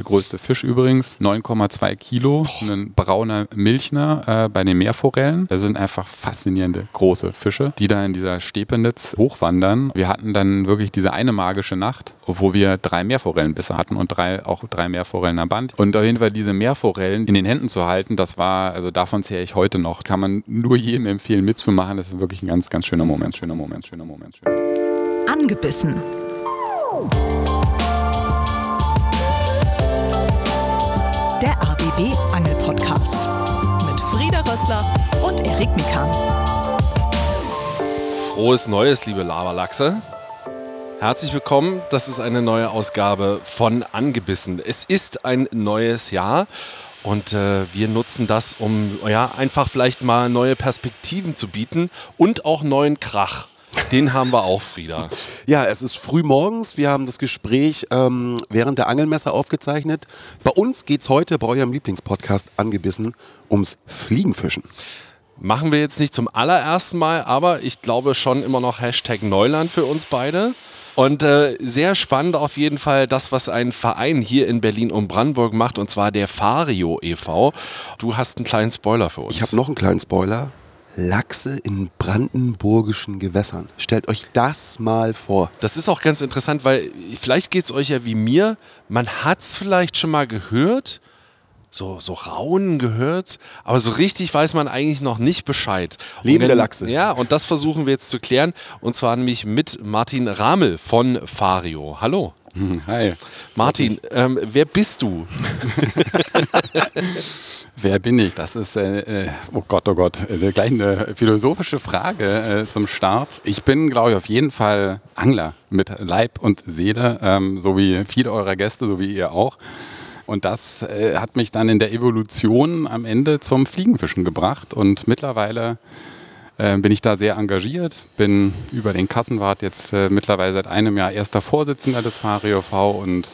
Der größte Fisch übrigens, 9,2 Kilo, ein brauner Milchner äh, bei den Meerforellen. Das sind einfach faszinierende große Fische, die da in dieser Stepenitz hochwandern. Wir hatten dann wirklich diese eine magische Nacht, wo wir drei Meerforellenbisse hatten und drei, auch drei Meerforellen am Band. Und auf jeden Fall diese Meerforellen in den Händen zu halten, das war, also davon zähre ich heute noch. Kann man nur jedem empfehlen mitzumachen. Das ist wirklich ein ganz, ganz schöner Moment, schöner Moment, schöner Moment. Schöner Moment. Angebissen. ABB Angel Podcast mit Frieda Rössler und Erik Mikan. Frohes Neues, liebe Laberlachse. Herzlich willkommen. Das ist eine neue Ausgabe von Angebissen. Es ist ein neues Jahr und äh, wir nutzen das, um ja, einfach vielleicht mal neue Perspektiven zu bieten und auch neuen Krach. Den haben wir auch, Frieda. Ja, es ist früh morgens. Wir haben das Gespräch ähm, während der Angelmesse aufgezeichnet. Bei uns geht es heute bei eurem Lieblingspodcast angebissen ums Fliegenfischen. Machen wir jetzt nicht zum allerersten Mal, aber ich glaube schon immer noch Hashtag Neuland für uns beide. Und äh, sehr spannend auf jeden Fall das, was ein Verein hier in Berlin und Brandenburg macht, und zwar der Fario e.V. Du hast einen kleinen Spoiler für uns. Ich habe noch einen kleinen Spoiler. Lachse in brandenburgischen Gewässern. Stellt euch das mal vor. Das ist auch ganz interessant, weil vielleicht geht es euch ja wie mir. Man hat es vielleicht schon mal gehört, so, so Raunen gehört, aber so richtig weiß man eigentlich noch nicht Bescheid. Leben wenn, der Lachse. Ja, und das versuchen wir jetzt zu klären. Und zwar nämlich mit Martin Ramel von Fario. Hallo. Hi. Martin, ähm, wer bist du? Wer bin ich? Das ist, äh, oh Gott, oh Gott, äh, gleich eine philosophische Frage äh, zum Start. Ich bin, glaube ich, auf jeden Fall Angler mit Leib und Seele, ähm, so wie viele eurer Gäste, so wie ihr auch. Und das äh, hat mich dann in der Evolution am Ende zum Fliegenfischen gebracht. Und mittlerweile äh, bin ich da sehr engagiert, bin über den Kassenwart jetzt äh, mittlerweile seit einem Jahr erster Vorsitzender des FARIOV und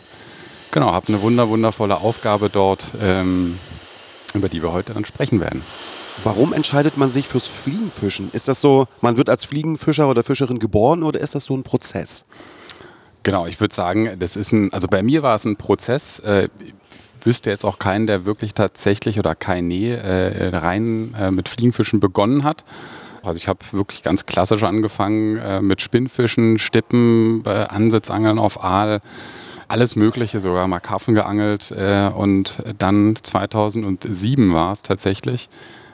genau, habe eine wunder, wundervolle Aufgabe dort, ähm, über die wir heute dann sprechen werden. Warum entscheidet man sich fürs Fliegenfischen? Ist das so, man wird als Fliegenfischer oder Fischerin geboren oder ist das so ein Prozess? Genau, ich würde sagen, das ist ein, also bei mir war es ein Prozess. Äh, wüsste jetzt auch keinen, der wirklich tatsächlich oder keine äh, rein äh, mit Fliegenfischen begonnen hat. Also ich habe wirklich ganz klassisch angefangen äh, mit Spinnfischen, Stippen, äh, Ansitzangeln auf Aal, alles Mögliche, sogar mal Karpfen geangelt. Äh, und dann 2007 war es tatsächlich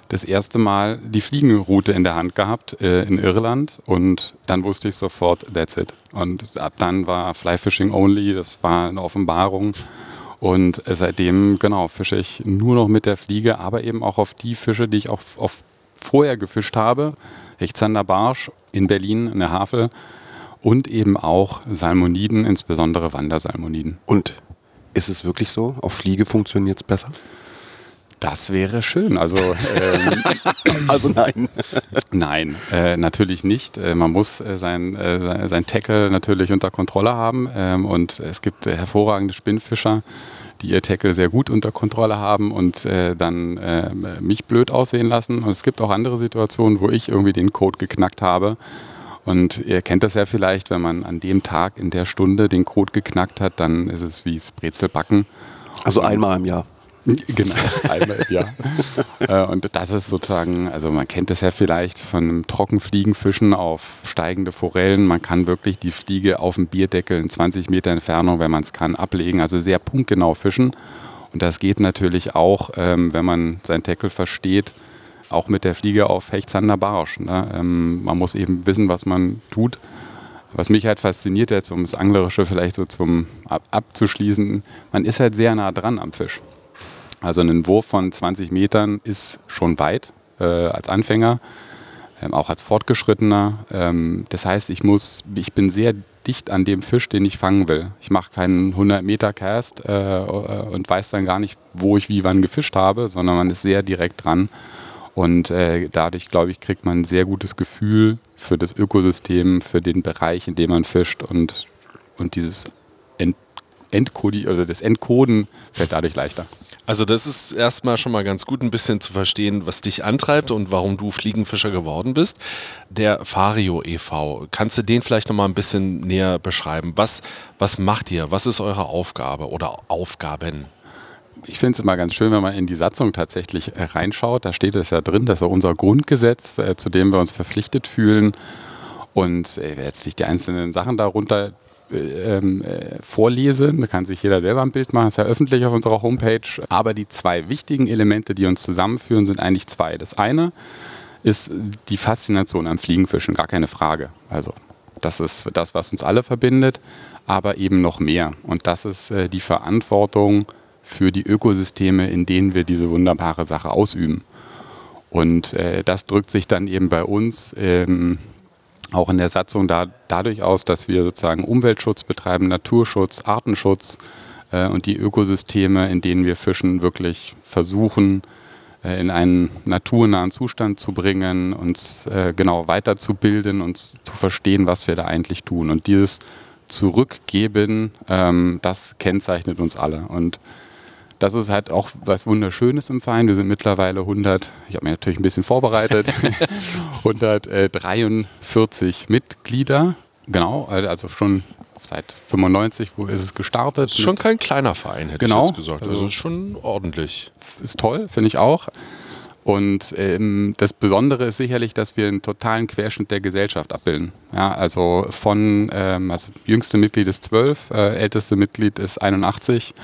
das erste Mal die Fliegenroute in der Hand gehabt äh, in Irland und dann wusste ich sofort, that's it. Und ab dann war Fly Fishing Only, das war eine Offenbarung. Und seitdem, genau, fische ich nur noch mit der Fliege, aber eben auch auf die Fische, die ich auch auf vorher gefischt habe. Hechtzander Barsch in Berlin, in der Havel. Und eben auch Salmoniden, insbesondere Wandersalmoniden. Und ist es wirklich so? Auf Fliege funktioniert es besser? Das wäre schön. Also, ähm, also nein. nein, äh, natürlich nicht. Äh, man muss äh, sein, äh, sein Tackle natürlich unter Kontrolle haben. Ähm, und es gibt hervorragende Spinnfischer, die ihr Tackle sehr gut unter Kontrolle haben und äh, dann äh, mich blöd aussehen lassen. Und es gibt auch andere Situationen, wo ich irgendwie den Code geknackt habe. Und ihr kennt das ja vielleicht, wenn man an dem Tag, in der Stunde den Code geknackt hat, dann ist es wie das Brezelbacken. Also einmal im Jahr. Genau, einmal im Jahr. und das ist sozusagen, also man kennt das ja vielleicht von einem Trockenfliegenfischen auf steigende Forellen. Man kann wirklich die Fliege auf dem Bierdeckel in 20 Meter Entfernung, wenn man es kann, ablegen. Also sehr punktgenau fischen. Und das geht natürlich auch, ähm, wenn man sein Tackle versteht, auch mit der Fliege auf Hechtsander Barsch. Ne? Ähm, man muss eben wissen, was man tut. Was mich halt fasziniert, jetzt um das Anglerische vielleicht so zum ab abzuschließen, man ist halt sehr nah dran am Fisch. Also ein Wurf von 20 Metern ist schon weit äh, als Anfänger, ähm, auch als Fortgeschrittener. Ähm, das heißt, ich muss, ich bin sehr dicht an dem Fisch, den ich fangen will. Ich mache keinen 100 Meter Cast äh, und weiß dann gar nicht, wo ich wie wann gefischt habe, sondern man ist sehr direkt dran. Und äh, dadurch, glaube ich, kriegt man ein sehr gutes Gefühl für das Ökosystem, für den Bereich, in dem man fischt und, und dieses Ent Entkodi also das Entcoden fällt dadurch leichter. Also das ist erstmal schon mal ganz gut, ein bisschen zu verstehen, was dich antreibt und warum du Fliegenfischer geworden bist. Der Fario e.V., kannst du den vielleicht noch mal ein bisschen näher beschreiben? Was, was macht ihr? Was ist eure Aufgabe oder Aufgaben? ich finde es immer ganz schön, wenn man in die Satzung tatsächlich äh, reinschaut. Da steht es ja drin, das ist ja unser Grundgesetz, äh, zu dem wir uns verpflichtet fühlen. Und äh, jetzt nicht die einzelnen Sachen darunter ähm, vorlese, da kann sich jeder selber ein Bild machen, das ist ja öffentlich auf unserer Homepage. Aber die zwei wichtigen Elemente, die uns zusammenführen, sind eigentlich zwei. Das eine ist die Faszination am Fliegenfischen, gar keine Frage. Also das ist das, was uns alle verbindet, aber eben noch mehr. Und das ist die Verantwortung, für die Ökosysteme, in denen wir diese wunderbare Sache ausüben. Und äh, das drückt sich dann eben bei uns ähm, auch in der Satzung da, dadurch aus, dass wir sozusagen Umweltschutz betreiben, Naturschutz, Artenschutz äh, und die Ökosysteme, in denen wir fischen, wirklich versuchen, äh, in einen naturnahen Zustand zu bringen, uns äh, genau weiterzubilden und zu verstehen, was wir da eigentlich tun. Und dieses Zurückgeben, ähm, das kennzeichnet uns alle. Und das ist halt auch was Wunderschönes im Verein. Wir sind mittlerweile 100, ich habe mir natürlich ein bisschen vorbereitet, 143 Mitglieder. Genau, also schon seit 95, wo ist es gestartet. Ist schon kein kleiner Verein, hätte genau, ich jetzt gesagt. Also, also schon ordentlich. Ist toll, finde ich auch. Und ähm, das Besondere ist sicherlich, dass wir einen totalen Querschnitt der Gesellschaft abbilden. Ja, also von, ähm, also jüngste Mitglied ist 12, äh, älteste Mitglied ist 81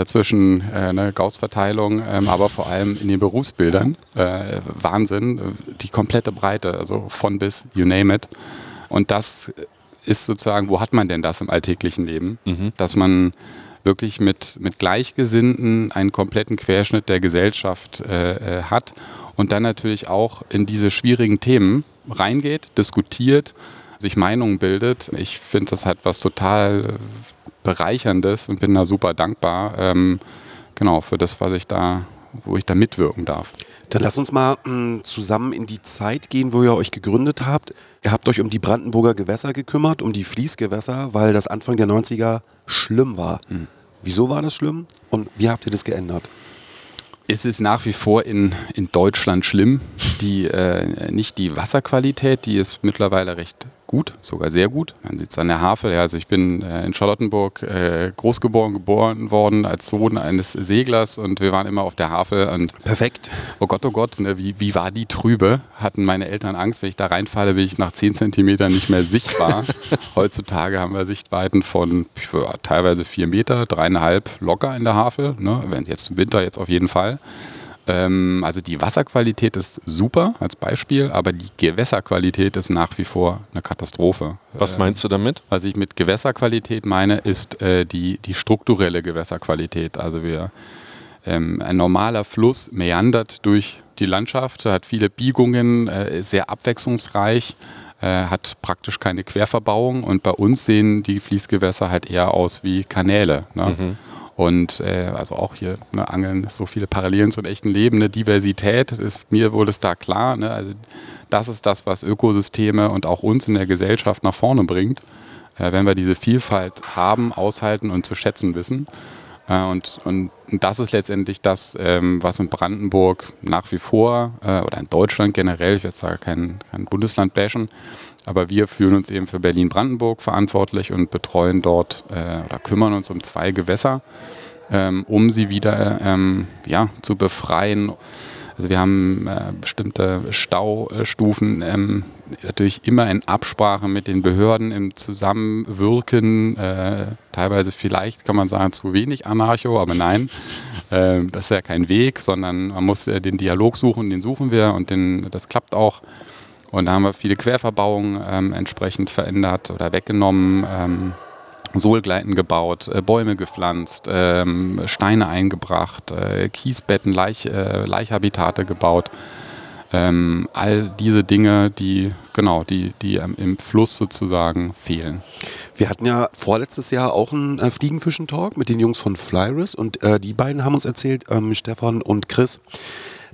dazwischen äh, eine Gauss-Verteilung, ähm, aber vor allem in den Berufsbildern. Äh, Wahnsinn, die komplette Breite, also von bis, you name it. Und das ist sozusagen, wo hat man denn das im alltäglichen Leben? Mhm. Dass man wirklich mit, mit Gleichgesinnten einen kompletten Querschnitt der Gesellschaft äh, äh hat und dann natürlich auch in diese schwierigen Themen reingeht, diskutiert, sich Meinungen bildet. Ich finde, das hat was total Bereicherndes und bin da super dankbar, ähm, genau, für das, was ich da, wo ich da mitwirken darf. Dann lass uns mal mh, hm, zusammen in die Zeit gehen, wo ihr euch gegründet habt. Ihr habt euch um die Brandenburger Gewässer gekümmert, um die Fließgewässer, weil das Anfang der 90er schlimm war. Mhm. Wieso war das schlimm und wie habt ihr das geändert? Es ist nach wie vor in, in Deutschland schlimm. Die, äh, nicht die Wasserqualität, die ist mittlerweile recht gut, sogar sehr gut. Man sieht es an der Havel. Ja, also ich bin äh, in Charlottenburg äh, großgeboren geboren worden als Sohn eines Seglers und wir waren immer auf der Havel. Und Perfekt. Oh Gott, oh Gott, ne, wie, wie war die trübe? Hatten meine Eltern Angst, wenn ich da reinfalle, bin ich nach 10 Zentimetern nicht mehr sichtbar. Heutzutage haben wir Sichtweiten von ja, teilweise 4 Meter, dreieinhalb locker in der Havel. Ne? Jetzt im Winter jetzt auf jeden Fall. Ähm, also die Wasserqualität ist super als Beispiel, aber die Gewässerqualität ist nach wie vor eine Katastrophe. Was meinst du damit? Was ich mit Gewässerqualität meine, ist äh, die, die strukturelle Gewässerqualität. Also wir, ähm, ein normaler Fluss meandert durch die Landschaft, hat viele Biegungen, äh, ist sehr abwechslungsreich äh, hat praktisch keine Querverbauung und bei uns sehen die Fließgewässer halt eher aus wie Kanäle. Ne? Mhm. Und äh, also auch hier ne, Angeln, so viele Parallelen zum echten Leben, eine Diversität ist mir wohl ist da klar. Ne? Also das ist das, was Ökosysteme und auch uns in der Gesellschaft nach vorne bringt, äh, wenn wir diese Vielfalt haben, aushalten und zu schätzen wissen. Äh, und, und, das ist letztendlich das, ähm, was in Brandenburg nach wie vor äh, oder in Deutschland generell, ich werde sagen, kein, kein Bundesland bashen, aber wir fühlen uns eben für Berlin-Brandenburg verantwortlich und betreuen dort äh, oder kümmern uns um zwei Gewässer, ähm, um sie wieder ähm, ja, zu befreien. Also wir haben äh, bestimmte Staustufen, ähm, natürlich immer in Absprache mit den Behörden im Zusammenwirken, äh, teilweise vielleicht kann man sagen zu wenig Anarcho, aber nein, äh, das ist ja kein Weg, sondern man muss äh, den Dialog suchen, den suchen wir und den, das klappt auch. Und da haben wir viele Querverbauungen ähm, entsprechend verändert oder weggenommen, ähm, Sohlgleiten gebaut, äh, Bäume gepflanzt, ähm, Steine eingebracht, äh, Kiesbetten, Laich, äh, Laichhabitate gebaut. Ähm, all diese Dinge, die genau, die, die im Fluss sozusagen fehlen. Wir hatten ja vorletztes Jahr auch einen äh, Fliegenfischen-Talk mit den Jungs von Flyris und äh, die beiden haben uns erzählt, ähm, Stefan und Chris,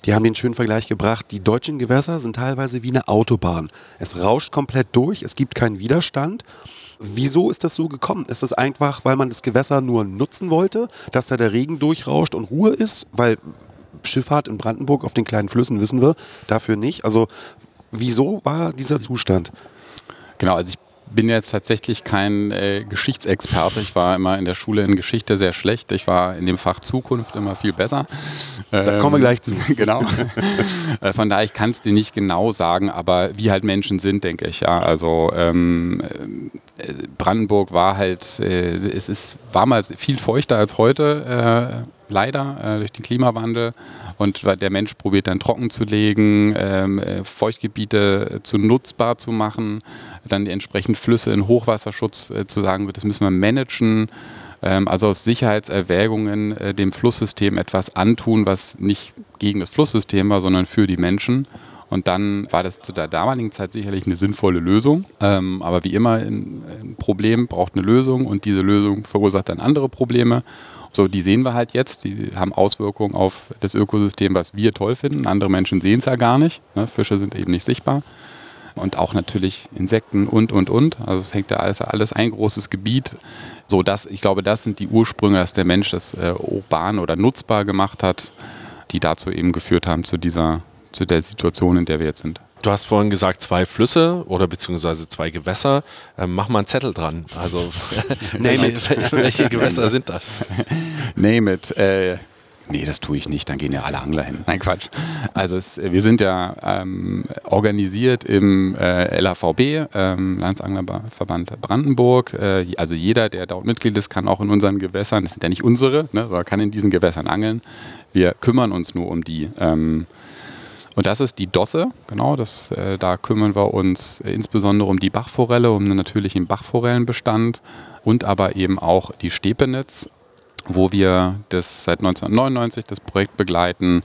die haben den schönen Vergleich gebracht, die deutschen Gewässer sind teilweise wie eine Autobahn. Es rauscht komplett durch, es gibt keinen Widerstand. Wieso ist das so gekommen? Ist es einfach, weil man das Gewässer nur nutzen wollte, dass da der Regen durchrauscht und Ruhe ist? Weil Schifffahrt in Brandenburg auf den kleinen Flüssen wissen wir, dafür nicht. Also wieso war dieser Zustand? Genau, also ich bin jetzt tatsächlich kein äh, Geschichtsexperte. Ich war immer in der Schule in Geschichte sehr schlecht. Ich war in dem Fach Zukunft immer viel besser. Da kommen wir gleich zu. genau. Äh, von daher, ich kann es dir nicht genau sagen, aber wie halt Menschen sind, denke ich. Ja, also ähm, äh, Brandenburg war halt, äh, es ist, war mal viel feuchter als heute, äh, leider, äh, durch den Klimawandel. Und der Mensch probiert dann trocken zu legen, ähm, äh, Feuchtgebiete zu nutzbar zu machen, dann die entsprechenden Flüsse in Hochwasserschutz äh, zu sagen, das müssen wir managen. Ähm, also aus Sicherheitserwägungen äh, dem Flusssystem etwas antun, was nicht gegen das Flusssystem war, sondern für die Menschen. Und dann war das zu der damaligen Zeit sicherlich eine sinnvolle Lösung. Ähm, aber wie immer, ein, Problem braucht eine Lösung und diese Lösung verursacht dann andere Probleme. So, die sehen wir halt jetzt. Die haben Auswirkungen auf das Ökosystem, was wir toll finden. Andere Menschen sehen es ja gar nicht. Ne? Fische sind eben nicht sichtbar. Und auch natürlich Insekten und, und, und. Also es hängt ja alles, alles ein großes Gebiet. So, das, ich glaube, das sind die Ursprünge, dass der Mensch das äh, urban oder nutzbar gemacht hat, die dazu eben geführt haben zu dieser zu der Situation, in der wir jetzt sind. Du hast vorhin gesagt, zwei Flüsse oder beziehungsweise zwei Gewässer. Ähm, mach mal einen Zettel dran. Also, welche, welche, Gewässer sind das? Name it. Äh, nee, das tue ich nicht, dann gehen ja alle Angler hin. Nein, Quatsch. Also, es, wir sind ja ähm, organisiert im äh, LAVB, ähm, Landesanglerverband Brandenburg. Äh, also, jeder, der dort Mitglied ist, kann auch in unseren Gewässern, das sind ja nicht unsere, ne, aber kann in diesen Gewässern angeln. Wir kümmern uns nur um die. Ähm, und das ist die Dosse, genau, das, äh, da kümmern wir uns äh, insbesondere um die Bachforelle, um den natürlichen Bachforellenbestand und aber eben auch die Stepenitz, wo wir das seit 1999 das Projekt begleiten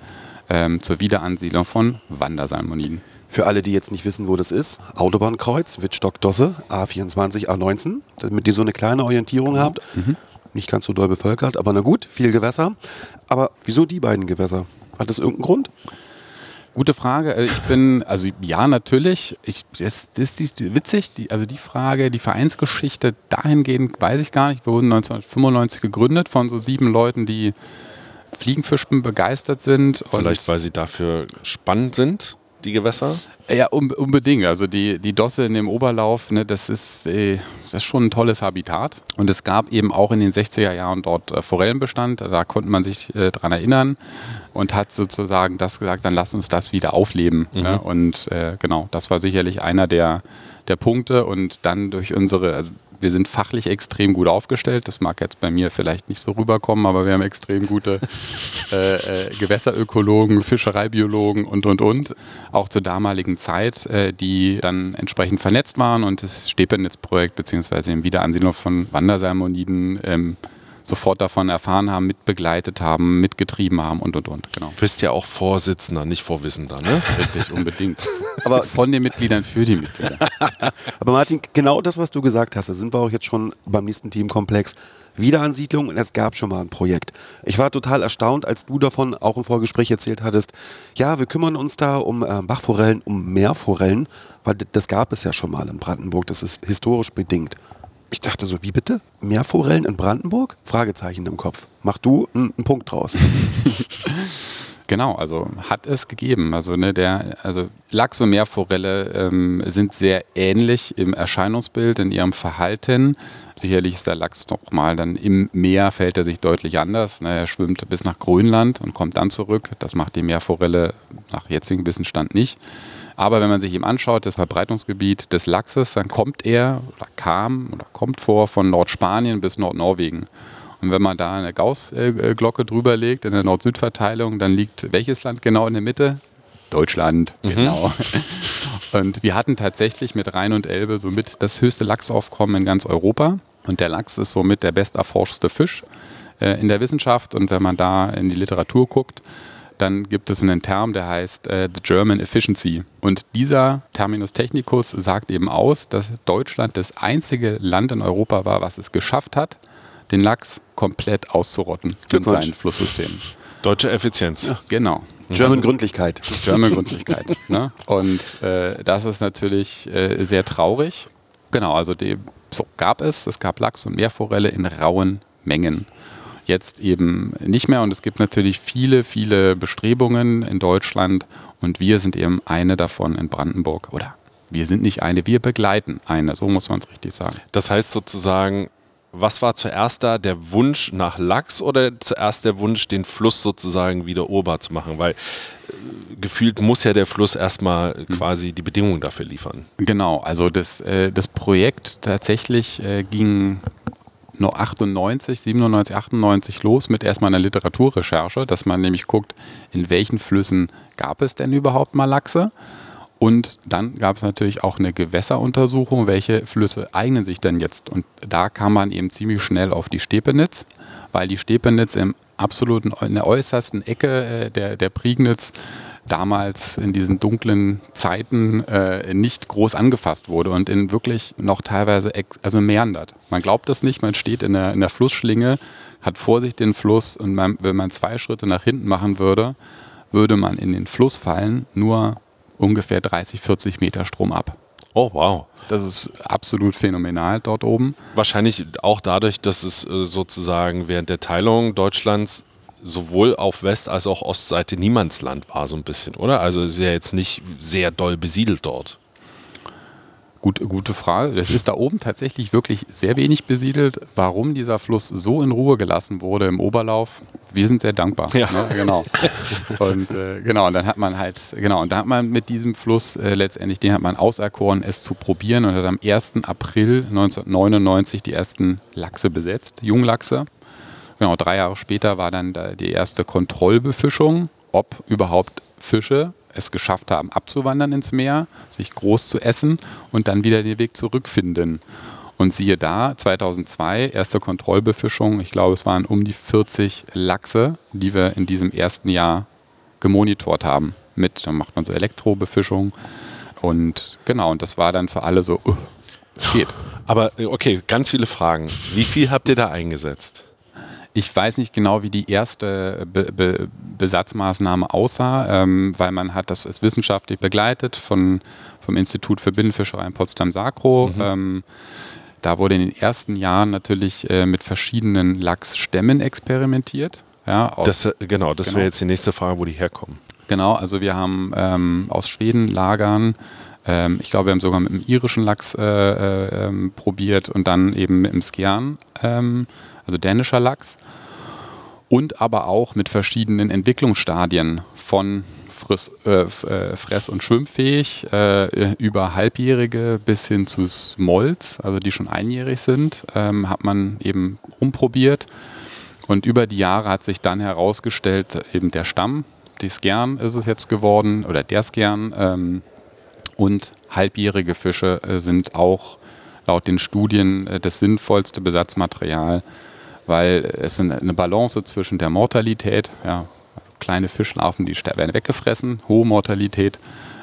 ähm, zur Wiederansiedlung von Wandersalmoniden. Für alle, die jetzt nicht wissen, wo das ist, Autobahnkreuz, Wittstock-Dosse, A24, A19, damit ihr so eine kleine Orientierung habt. Mhm. Nicht ganz so doll bevölkert, aber na gut, viel Gewässer. Aber wieso die beiden Gewässer? Hat das irgendeinen Grund? Gute Frage. Äh, ich bin, also ja, natürlich. Ich, das, das ist die, witzig, die, also die Frage, die Vereinsgeschichte dahingehend weiß ich gar nicht. Wir wurden 1995 gegründet von so sieben Leuten, die Fliegenfischen begeistert sind. Vielleicht, weil sie dafür spannend sind, die Gewässer? Ja, um, unbedingt. Also die, die Dosse in dem Oberlauf, ne, das, ist, äh, das ist schon ein tolles Habitat. Und es gab eben auch in den 60er Jahren dort äh, Forellenbestand. Da konnte man sich äh, dran erinnern und hat sozusagen das gesagt, dann lass uns das wieder aufleben. Mhm. Ne? Und äh, genau, das war sicherlich einer der, der Punkte. Und dann durch unsere, also wir sind fachlich extrem gut aufgestellt. Das mag jetzt bei mir vielleicht nicht so rüberkommen, aber wir haben extrem gute äh, äh, Gewässerökologen, Fischereibiologen und, und, und. Auch zur damaligen Zeit, äh, die dann entsprechend vernetzt waren und das Stepenitz-Projekt beziehungsweise im Wiederansiedlung von Wandersalmoniden ähm, sofort davon erfahren haben, mitbegleitet haben, mitgetrieben haben und und und. Genau. Du bist ja auch Vorsitzender, nicht Vorwissender, ne? Richtig, unbedingt. Aber von den Mitgliedern für die Mitglieder. Aber Martin, genau das, was du gesagt hast, da sind wir auch jetzt schon beim nächsten Teamkomplex. Wiederansiedlung und es gab schon mal ein Projekt. Ich war total erstaunt, als du davon auch im Vorgespräch erzählt hattest, ja, wir kümmern uns da um äh, Bachforellen, um Meerforellen, weil das gab es ja schon mal in Brandenburg, das ist historisch bedingt. Ich dachte so, wie bitte? Mehr Forellen in Brandenburg? Fragezeichen im Kopf. Mach du einen, Punkt draus. Genau, also hat es gegeben. Also, ne, der, also Lachs und Meerforelle ähm, sind sehr ähnlich im Erscheinungsbild, in ihrem Verhalten. Sicherlich ist der Lachs nochmal dann im Meer, fällt er sich deutlich anders. Ne, er schwimmt bis nach Grönland und kommt dann zurück. Das macht die Meerforelle nach jetzigem Wissenstand nicht. Aber wenn man sich ihm anschaut, das Verbreitungsgebiet des Lachses, dann kommt er oder kam oder kommt vor von Nordspanien bis Nordnorwegen. Und wenn man da eine Gauss-Glocke drüber legt in der Nord-Süd-Verteilung, dann liegt welches Land genau in der Mitte? Deutschland, mhm. genau. Und wir hatten tatsächlich mit Rhein und Elbe somit das höchste Lachsaufkommen in ganz Europa. Und der Lachs ist somit der besterforschte Fisch äh, in der Wissenschaft. Und wenn man da in die Literatur guckt, dann gibt es einen Term, der heißt äh, The German Efficiency. Und dieser Terminus technicus sagt eben aus, dass Deutschland das einzige Land in Europa war, was es geschafft hat, den Lachs komplett auszurotten in seinen Flusssystem. Deutsche Effizienz. Genau. German Gründlichkeit. German Gründlichkeit. ne? Und äh, das ist natürlich äh, sehr traurig. Genau, also die, so gab es. Es gab Lachs und Meerforelle in rauen Mengen. Jetzt eben nicht mehr und es gibt natürlich viele, viele Bestrebungen in Deutschland und wir sind eben eine davon in Brandenburg. Oder wir sind nicht eine, wir begleiten eine, so muss man es richtig sagen. Das heißt sozusagen, was war zuerst da, der Wunsch nach Lachs oder zuerst der Wunsch, den Fluss sozusagen wieder urbar zu machen? Weil äh, gefühlt muss ja der Fluss erstmal Mhm. quasi die Bedingungen dafür liefern. Genau, also das, äh, das Projekt tatsächlich äh, ging nur 98, 97, 98 los mit erstmal einer Literaturrecherche, dass man nämlich guckt, in welchen Flüssen gab es denn überhaupt mal Lachse. Und dann gab es natürlich auch eine Gewässeruntersuchung, welche Flüsse eignen sich denn jetzt. Und da kam man eben ziemlich schnell auf die Stepenitz, weil die Stepenitz im absoluten, in der äußersten Ecke äh, der, der Prignitz damals in diesen dunklen Zeiten äh, nicht groß angefasst wurde und in wirklich noch teilweise also meandert. Man glaubt das nicht, man steht in der, in der Flussschlinge, hat vor sich den Fluss und man, wenn man zwei Schritte nach hinten machen würde, würde man in den Fluss fallen, nur ungefähr 30, 40 Meter Strom ab. Oh, wow. Das ist absolut phänomenal dort oben. Wahrscheinlich auch dadurch, dass es äh, sozusagen während der Teilung Deutschlands sowohl auf West- als auch Ostseite Niemandsland war, so ein bisschen, oder? Also es ist ja jetzt nicht sehr doll besiedelt dort. Gut, gute Frage. Das ist da oben tatsächlich wirklich sehr wenig besiedelt. Warum dieser Fluss so in Ruhe gelassen wurde im Oberlauf, wir sind sehr dankbar. Ja. Ne? Genau. Und äh, genau, und dann hat man halt, genau, und da hat man mit diesem Fluss äh, letztendlich, den hat man auserkoren, es zu probieren und hat am 1. April 1999 die ersten Lachse besetzt, Junglachse. Genau, drei Jahre später war dann da die erste Kontrollbefischung, ob überhaupt Fische es geschafft haben, abzuwandern ins Meer, sich groß zu essen und dann wieder den Weg zurückfinden. Und siehe da, 2002, erste Kontrollbefischung, ich glaube, es waren um die 40 Lachse, die wir in diesem ersten Jahr gemonitort haben. Mit, dann macht man so Elektrobefischung. Und genau, und das war dann für alle so, uh, geht. Aber äh, okay, ganz viele Fragen. Wie viel habt ihr da eingesetzt? Ich weiß nicht genau, wie die erste Be Be Besatzmaßnahme aussah, ähm, weil man hat das ist wissenschaftlich begleitet von, vom Institut für Binnenfischerei in Potsdam-Sakro. Ähm, da wurde in den ersten Jahren natürlich äh, mit verschiedenen Lachsstämmen experimentiert. Ja, aus, Das, äh, genau, das Genau. wäre jetzt die nächste Frage, wo die herkommen. Genau, also wir haben ähm, aus Schweden Lagern, ähm, ich glaube, wir haben sogar mit dem irischen Lachs äh, äh, ähm, probiert und dann eben mit dem Skjern, ähm, also dänischer Lachs. Und aber auch mit verschiedenen Entwicklungsstadien von Friss, äh, äh, fress- und schwimmfähig äh, über Halbjährige bis hin zu Smolz, also die schon einjährig sind, ähm, hat man eben umprobiert. Und über die Jahre hat sich dann herausgestellt, eben der Stamm, die Skern ist es jetzt geworden, oder der Skern. Ähm, und halbjährige Fische äh, sind auch laut den Studien äh, das sinnvollste Besatzmaterial, weil es eine Balance zwischen der Mortalität, ja, also kleine Fischlarven, die werden weggefressen, hohe Mortalität,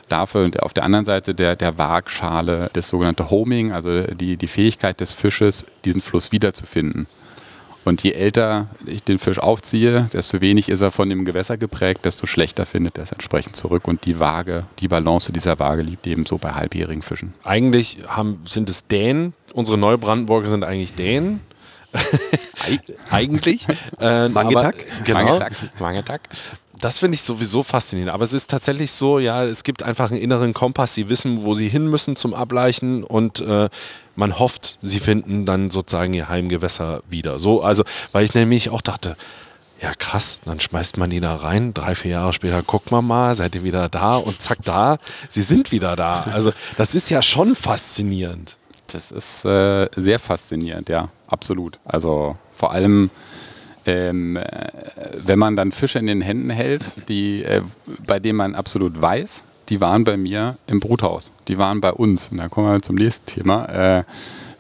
dafür und auf der anderen Seite der, der Waagschale das sogenannte Homing, also die, die Fähigkeit des Fisches, diesen Fluss wiederzufinden. Und je älter ich den Fisch aufziehe, desto wenig ist er von dem Gewässer geprägt, desto schlechter findet er es entsprechend zurück. Und die Waage, die Balance dieser Waage liegt ebenso bei halbjährigen Fischen. Eigentlich haben, sind es Dänen. Unsere Neubrandenburger sind eigentlich Dänen. eigentlich. Äh, Mangetak? aber- Genau. Mangetak. Das finde ich sowieso faszinierend. Aber es ist tatsächlich so, ja, es gibt einfach einen inneren Kompass. Sie wissen, wo sie hin müssen zum Ableichen und äh, man hofft, sie finden dann sozusagen ihr Heimgewässer wieder. So, also, weil ich nämlich auch dachte, ja krass, dann schmeißt man die da rein, drei, vier Jahre später guckt man mal, seid ihr wieder da und zack da, sie sind wieder da. Also das ist ja schon faszinierend. Das ist äh, sehr faszinierend, ja, absolut. Also vor allem, ähm, äh, wenn man dann Fische in den Händen hält, die, äh, bei denen man absolut weiß, die waren bei mir im Bruthaus, die waren bei uns. Und da kommen wir zum nächsten Thema. Äh,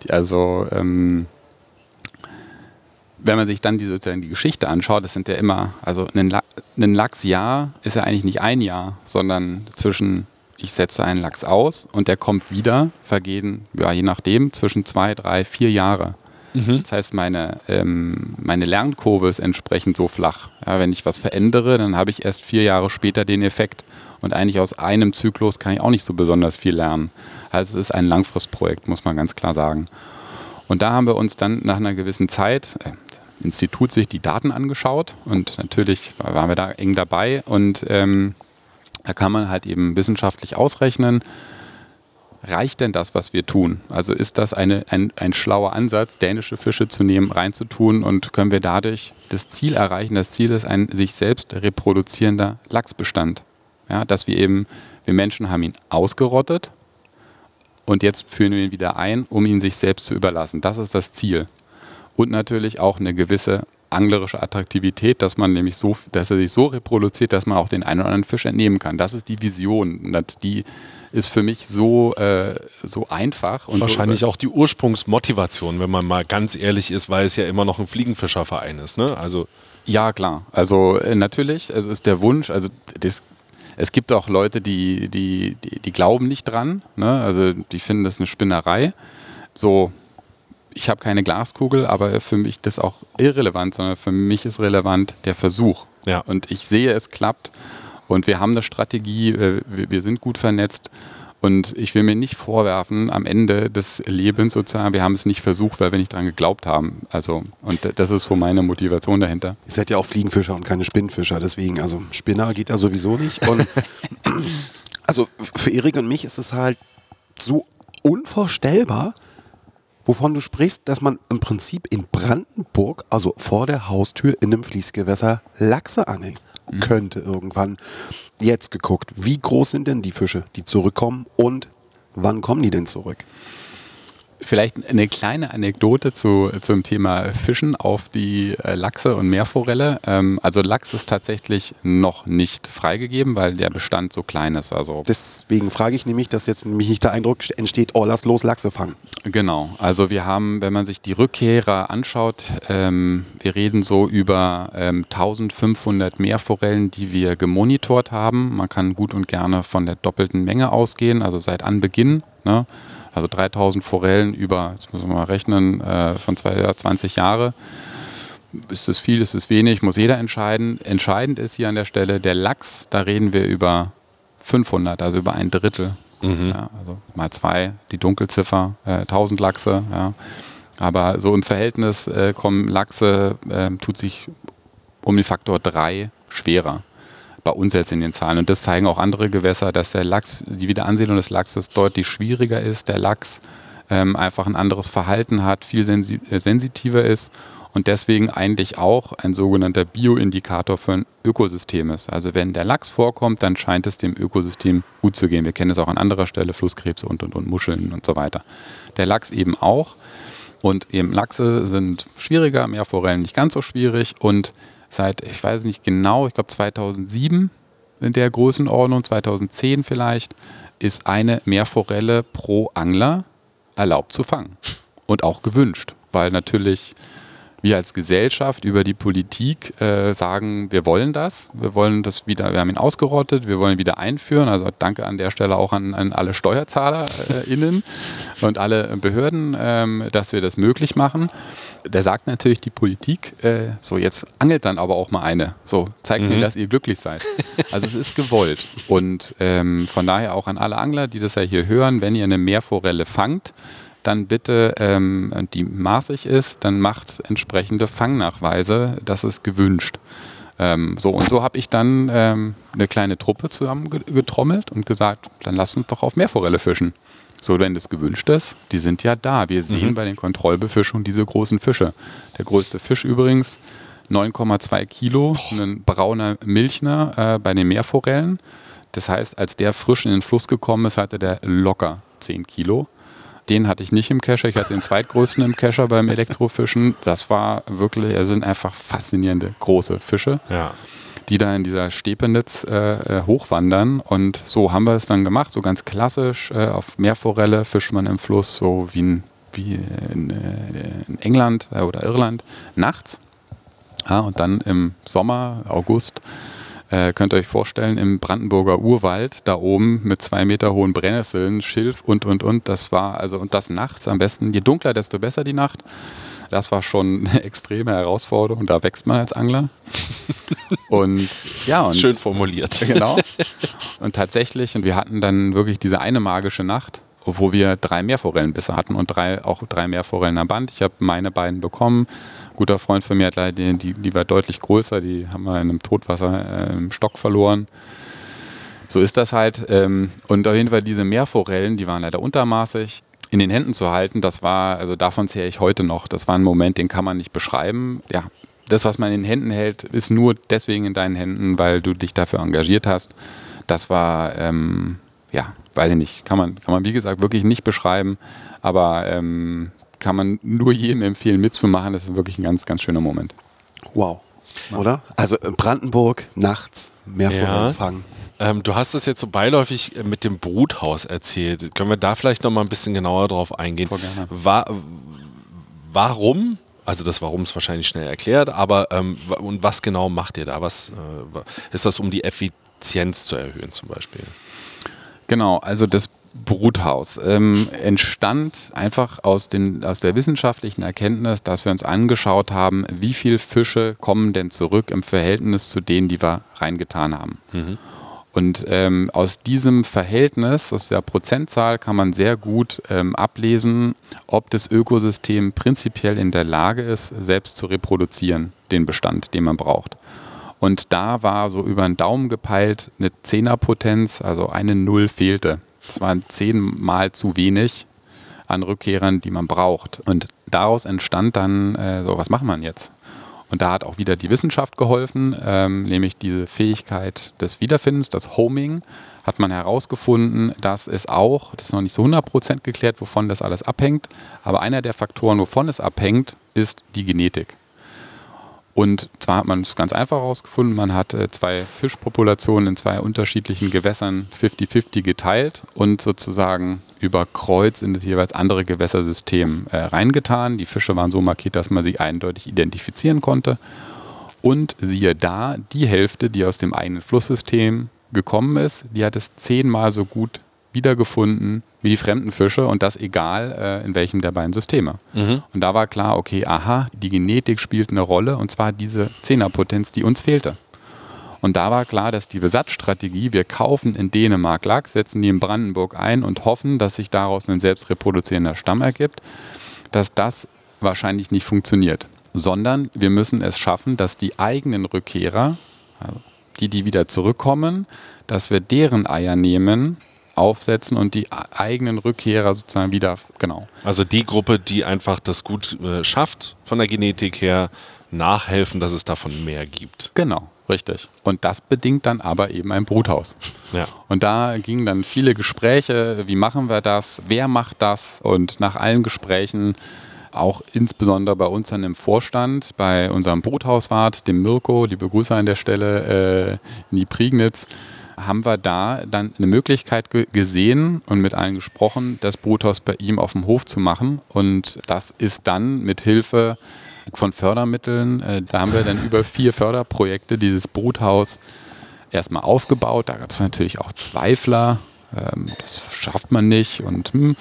die, also ähm, wenn man sich dann die, sozusagen die Geschichte anschaut, das sind ja immer, also ein, La ein Lachsjahr ist ja eigentlich nicht ein Jahr, sondern zwischen, ich setze einen Lachs aus und der kommt wieder, vergehen, ja, je nachdem, zwischen zwei, drei, vier Jahre. Das heißt, meine, ähm, meine Lernkurve ist entsprechend so flach. Ja, wenn ich was verändere, dann habe ich erst vier Jahre später den Effekt. Und eigentlich aus einem Zyklus kann ich auch nicht so besonders viel lernen. Also es ist ein Langfristprojekt, muss man ganz klar sagen. Und da haben wir uns dann nach einer gewissen Zeit, äh, Institut sich die Daten angeschaut und natürlich waren wir da eng dabei und ähm, da kann man halt eben wissenschaftlich ausrechnen, reicht denn das, was wir tun? Also ist das eine, ein, ein schlauer Ansatz, dänische Fische zu nehmen, reinzutun und können wir dadurch das Ziel erreichen? Das Ziel ist ein sich selbst reproduzierender Lachsbestand. Ja, dass wir eben, wir Menschen haben ihn ausgerottet und jetzt führen wir ihn wieder ein, um ihn sich selbst zu überlassen. Das ist das Ziel. Und natürlich auch eine gewisse anglerische Attraktivität, dass man nämlich so, dass er sich so reproduziert, dass man auch den einen oder anderen Fisch entnehmen kann. Das ist die Vision. Die ist für mich so, äh, so einfach. Und Wahrscheinlich so auch die Ursprungsmotivation, wenn man mal ganz ehrlich ist, weil es ja immer noch ein Fliegenfischerverein ist. Ne? Also ja, klar. Also äh, natürlich, also ist der Wunsch, also das, es gibt auch Leute, die, die, die, die glauben nicht dran. Ne? Also die finden das eine Spinnerei. So, ich habe keine Glaskugel, aber für mich das auch irrelevant, sondern für mich ist relevant der Versuch. Ja. Und ich sehe, es klappt. Und wir haben eine Strategie, äh, wir wir sind gut vernetzt. Und ich will mir nicht vorwerfen, am Ende des Lebens sozusagen, wir haben es nicht versucht, weil wir nicht dran geglaubt haben. Also, und das ist so meine Motivation dahinter. Ihr seid ja auch Fliegenfischer und keine Spinnfischer, deswegen, also Spinner geht da sowieso nicht. Und also für Erik und mich ist es halt so unvorstellbar, wovon du sprichst, dass man im Prinzip in Brandenburg, also vor der Haustür in einem Fließgewässer, Lachse angeln könnte irgendwann. Jetzt geguckt, wie groß sind denn die Fische, die zurückkommen und wann kommen die denn zurück? Vielleicht eine kleine Anekdote zu, zum Thema Fischen auf die äh, Lachse und Meerforelle. Ähm, also Lachs ist tatsächlich noch nicht freigegeben, weil der Bestand so klein ist. Also Deswegen frage ich nämlich, dass jetzt nämlich nicht der Eindruck entsteht, oh, lass los Lachse fangen. Genau, also wir haben, wenn man sich die Rückkehrer anschaut, ähm, wir reden so über ähm, 1500 Meerforellen, die wir gemonitort haben. Man kann gut und gerne von der doppelten Menge ausgehen, also seit Anbeginn. Ne? Also 3000 Forellen über, jetzt müssen wir mal rechnen, äh, von zwei, 20 Jahre. Ist es viel, ist es wenig, muss jeder entscheiden. Entscheidend ist hier an der Stelle der Lachs, da reden wir über 500, also über ein Drittel. Ja, also mal zwei, die Dunkelziffer, äh, 1000 Lachse. Ja. Aber so im Verhältnis äh, kommen Lachse, äh, tut sich um den Faktor 3 schwerer bei uns jetzt in den Zahlen. Und das zeigen auch andere Gewässer, dass der Lachs, die Wiederansiedlung des Lachses deutlich schwieriger ist. Der Lachs ähm, einfach ein anderes Verhalten hat, viel sensi äh, sensitiver ist und deswegen eigentlich auch ein sogenannter Bioindikator für ein Ökosystem ist. Also wenn der Lachs vorkommt, dann scheint es dem Ökosystem gut zu gehen. Wir kennen es auch an anderer Stelle, Flusskrebse und, und, und Muscheln und so weiter. Der Lachs eben auch. Und eben Lachse sind schwieriger, Meerforellen nicht ganz so schwierig und seit, ich weiß nicht genau, ich glaube 2007 in der Größenordnung, 2010 vielleicht, ist eine Meerforelle pro Angler erlaubt zu fangen. Und auch gewünscht, weil natürlich wir als Gesellschaft über die Politik äh, sagen, wir wollen das, wir wollen das wieder, wir haben ihn ausgerottet, wir wollen ihn wieder einführen. Also danke an der Stelle auch an, an alle SteuerzahlerInnen und alle Behörden, ähm, dass wir das möglich machen. Da sagt natürlich die Politik, äh, so jetzt angelt dann aber auch mal eine. So, zeigt mir, dass ihr glücklich seid. Also es ist gewollt. Und ähm, von daher auch an alle Angler, die das ja hier hören, wenn ihr eine Meerforelle fangt, dann bitte, ähm, die maßig ist, dann macht entsprechende Fangnachweise, das ist gewünscht. Ähm, so und so habe ich dann ähm, eine kleine Truppe zusammengetrommelt und gesagt, dann lass uns doch auf Meerforelle fischen. So, wenn das gewünscht ist, die sind ja da. Wir sehen bei den Kontrollbefischungen diese großen Fische. Der größte Fisch übrigens 9,2 Kilo, ein brauner Milchner äh, bei den Meerforellen. Das heißt, als der frisch in den Fluss gekommen ist, hatte der locker 10 Kilo. Den hatte ich nicht im Kescher. Ich hatte den zweitgrößten im Kescher beim Elektrofischen. Das war wirklich, es sind einfach faszinierende große Fische, Ja. die da in dieser Stepenitz äh, äh, hochwandern. Und so haben wir es dann gemacht, so ganz klassisch. Äh, auf Meerforelle fischt man im Fluss, so wie in, wie in, äh, in England äh, oder Irland, nachts. Ja, und dann im Sommer, August, äh, könnt ihr euch vorstellen, im Brandenburger Urwald, da oben mit zwei Meter hohen Brennnesseln, Schilf und, und, und. Das war also, und das nachts am besten, je dunkler, desto besser die Nacht. Das war schon eine extreme Herausforderung. Da wächst man als Angler. und ja, und Schön formuliert. Genau. Und tatsächlich, und wir hatten dann wirklich diese eine magische Nacht, wo wir drei Meerforellenbisse hatten und drei, auch drei Meerforellen am Band. Ich habe meine beiden bekommen. Ein guter Freund von mir hat leider, die, die, die war deutlich größer, die haben wir in einem Totwasser äh, im Stock verloren. So ist das halt. Ähm, und auf jeden Fall diese Meerforellen, die waren leider untermaßig in den Händen zu halten, das war, also davon zähle ich heute noch. Das war ein Moment, den kann man nicht beschreiben. Ja, das, was man in den Händen hält, ist nur deswegen in deinen Händen, weil du dich dafür engagiert hast. Das war, ähm, ja, weiß ich nicht, kann man, kann man wie gesagt wirklich nicht beschreiben, aber ähm, kann man nur jedem empfehlen mitzumachen. Das ist wirklich ein ganz, ganz schöner Moment. Wow. Oder? Also in Brandenburg nachts Meerforellen Ja. fangen. Ähm, du hast es jetzt so beiläufig äh, mit dem Bruthaus erzählt. Können wir da vielleicht noch mal ein bisschen genauer drauf eingehen? Voll gerne. Wa warum? Also das Warum ist wahrscheinlich schnell erklärt, aber ähm, und was genau macht ihr da? Was äh, ist das, um die Effizienz zu erhöhen zum Beispiel? Genau, also das Bruthaus ähm, entstand einfach aus, den, aus der wissenschaftlichen Erkenntnis, dass wir uns angeschaut haben, wie viele Fische kommen denn zurück im Verhältnis zu denen, die wir reingetan haben. Und ähm, aus diesem Verhältnis, aus der Prozentzahl, kann man sehr gut ähm, ablesen, ob das Ökosystem prinzipiell in der Lage ist, selbst zu reproduzieren, den Bestand, den man braucht. Und da war so über den Daumen gepeilt eine Zehnerpotenz, also eine Null fehlte. Das waren zehnmal zu wenig an Rückkehrern, die man braucht. Und daraus entstand dann, äh, so was macht man jetzt? Und da hat auch wieder die Wissenschaft geholfen, ähm, nämlich diese Fähigkeit des Wiederfindens, das Homing, hat man herausgefunden, dass es auch, das ist noch nicht so 100% geklärt, wovon das alles abhängt, aber einer der Faktoren, wovon es abhängt, ist die Genetik. Und zwar hat man es ganz einfach herausgefunden, man hat äh, zwei Fischpopulationen in zwei unterschiedlichen Gewässern 50-50 geteilt und sozusagen über Kreuz in das jeweils andere Gewässersystem äh, reingetan. Die Fische waren so markiert, dass man sie eindeutig identifizieren konnte. Und siehe da, die Hälfte, die aus dem eigenen Flusssystem gekommen ist, die hat es zehnmal so gut wiedergefunden wie die fremden Fische und das egal äh, in welchem der beiden Systeme. Und da war klar, okay, aha, die Genetik spielt eine Rolle und zwar diese Zehnerpotenz, die uns fehlte. Und da war klar, dass die Besatzstrategie, wir kaufen in Dänemark Lachs, setzen die in Brandenburg ein und hoffen, dass sich daraus ein selbst reproduzierender Stamm ergibt, dass das wahrscheinlich nicht funktioniert. Sondern wir müssen es schaffen, dass die eigenen Rückkehrer, also die, die wieder zurückkommen, dass wir deren Eier nehmen, aufsetzen und die eigenen Rückkehrer sozusagen wieder, genau, Also die Gruppe, die einfach das gut äh, schafft von der Genetik her, nachhelfen, dass es davon mehr gibt. Genau, richtig. Und das bedingt dann aber eben ein Bruthaus. Ja. Und da gingen dann viele Gespräche, wie machen wir das, wer macht das? Und nach allen Gesprächen, auch insbesondere bei uns dann im Vorstand, bei unserem Bruthauswart, dem Mirko, liebe Grüße an der Stelle, äh, in die Prignitz, haben wir da dann eine Möglichkeit ge gesehen und mit allen gesprochen, das Bruthaus bei ihm auf dem Hof zu machen. Und das ist dann mit Hilfe von Fördermitteln, äh, da haben wir dann über vier Förderprojekte dieses Bruthaus erstmal aufgebaut. Da gab es natürlich auch Zweifler, ähm, das schafft man nicht und hm.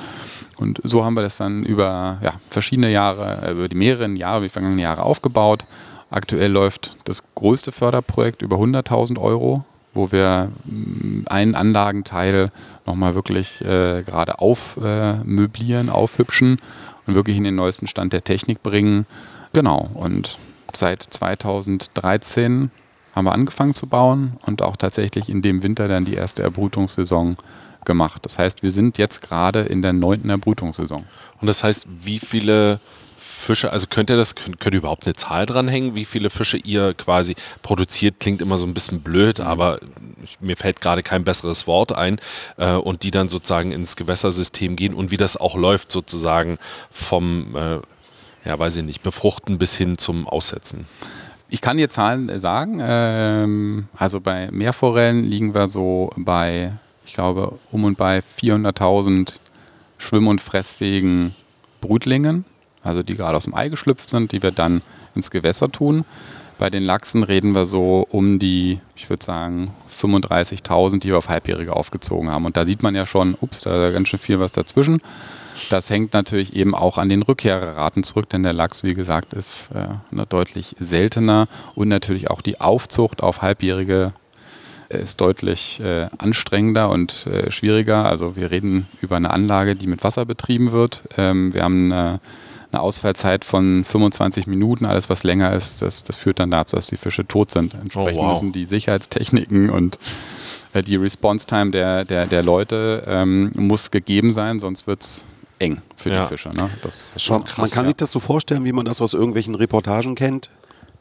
und so haben wir das dann über ja, verschiedene Jahre, äh, über die mehreren Jahre, die vergangenen Jahre aufgebaut. Aktuell läuft das größte Förderprojekt über 100.000 Euro, wo wir mh, einen Anlagenteil nochmal wirklich äh, gerade aufmöblieren, äh, aufhübschen und wirklich in den neuesten Stand der Technik bringen. Genau, und seit 2013 haben wir angefangen zu bauen und auch tatsächlich in dem Winter dann die erste Erbrutungssaison gemacht. Das heißt, wir sind jetzt gerade in der neunten Erbrutungssaison. Und das heißt, wie viele Fische, also könnt ihr das, könnt, könnt ihr überhaupt eine Zahl dranhängen, wie viele Fische ihr quasi produziert, klingt immer so ein bisschen blöd, aber ich- mir fällt gerade kein besseres Wort ein, äh, und die dann sozusagen ins Gewässersystem gehen und wie das auch läuft sozusagen vom, äh, ja weiß ich nicht, befruchten bis hin zum Aussetzen. Ich kann dir Zahlen äh, sagen. Ähm, also bei Meerforellen liegen wir so bei, ich glaube, um und bei 400.000 schwimm- und fressfähigen Brütlingen, also die gerade aus dem Ei geschlüpft sind, die wir dann ins Gewässer tun. Bei den Lachsen reden wir so um die, ich würde sagen, 35.000, die wir auf Halbjährige aufgezogen haben. Und da sieht man ja schon, ups, da ist ganz schön viel was dazwischen. Das hängt natürlich eben auch an den Rückkehrraten zurück, denn der Lachs, wie gesagt, ist äh, ne, deutlich seltener und natürlich auch die Aufzucht auf halbjährige ist deutlich äh, anstrengender und äh, schwieriger. Also wir reden über eine Anlage, die mit Wasser betrieben wird. Ähm, wir haben eine, eine, Ausfallzeit von 25 Minuten. Alles, was länger ist, das, das führt dann dazu, dass die Fische tot sind. Entsprechend oh, wow. müssen die Sicherheitstechniken und äh, die Response-Time der, der, der Leute ähm, muss gegeben sein, sonst wird es eng für ja. die Fische. Ne? Das ist schon krass, man kann ja. sich das so vorstellen, wie man das aus irgendwelchen Reportagen kennt.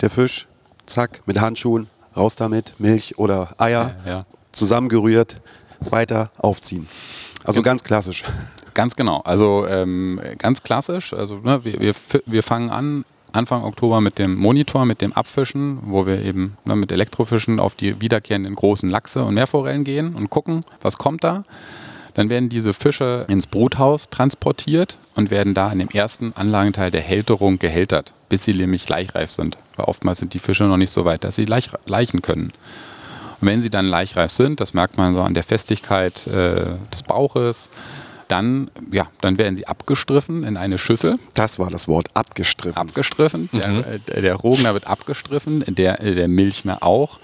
Der Fisch, zack, mit Handschuhen, raus damit, Milch oder Eier, ja, zusammengerührt, weiter aufziehen. Also ganz klassisch. Ganz genau. Also ähm, ganz klassisch. Also ne, wir, wir, wir fangen an Anfang Oktober mit dem Monitor, mit dem Abfischen, wo wir eben ne, mit Elektrofischen auf die wiederkehrenden großen Lachse und Meerforellen gehen und gucken, was kommt da. Dann werden diese Fische ins Bruthaus transportiert und werden da in dem ersten Anlagenteil der Hälterung gehältert, bis sie nämlich leichreif sind. Weil oftmals sind die Fische noch nicht so weit, dass sie leich, leichen können. Und wenn sie dann leichreif sind, das merkt man so an der Festigkeit äh, des Bauches, dann, ja, dann werden sie abgestriffen in eine Schüssel. Das war das Wort, abgestriffen. Abgestriffen. Mhm. Der, äh, der Rogner wird abgestriffen, der, äh, der Milchner auch.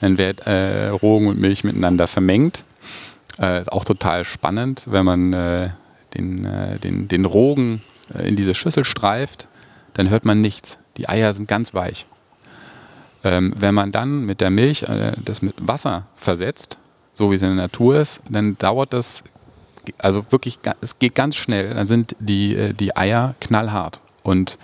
Dann wird äh, Rogen und Milch miteinander vermengt. Äh, ist auch total spannend, wenn man äh, den, äh, den, den Rogen äh, in diese Schüssel streift, dann hört man nichts. Die Eier sind ganz weich. Ähm, wenn man dann mit der Milch äh, das mit Wasser versetzt, so wie es in der Natur ist, dann dauert das, also wirklich, es geht ganz schnell. Dann sind die, äh, die Eier knallhart. Und